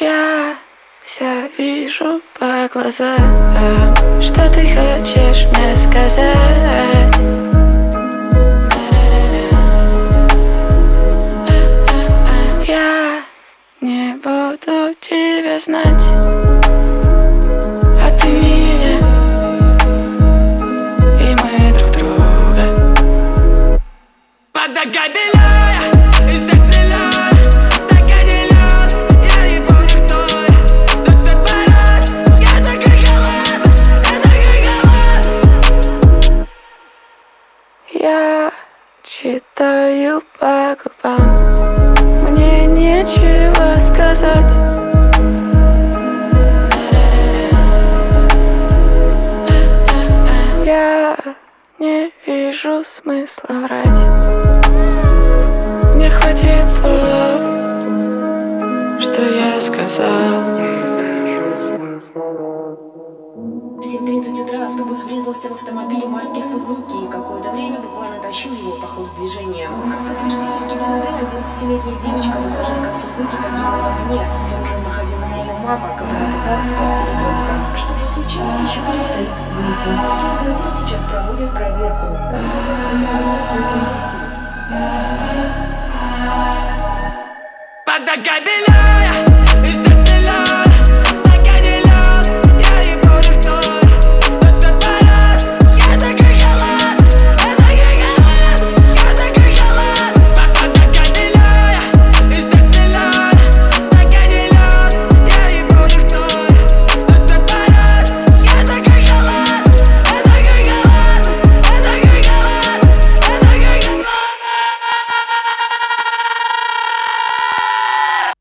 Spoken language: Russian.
Я все вижу по глазам. Что ты хочешь мне сказать? Я не буду тебя знать. А ты меня И мы друг друга. Под читаю по губам. Мне нечего сказать. Я не вижу смысла врать. Мне хватит слов Что я сказал В 7.30 утра автобус врезался в автомобиль марки Сузуки и какое-то время буквально тащил его по ходу движения. Как подтвердили ГИБДД, 11-летняя девочка, пассажирка Сузуки, погибла в огне. За рулем находилась ее мама, которая пыталась спасти ребенка. Что же случилось, еще предстоит выяснить. Следователи сейчас проводят проверку. Под ногами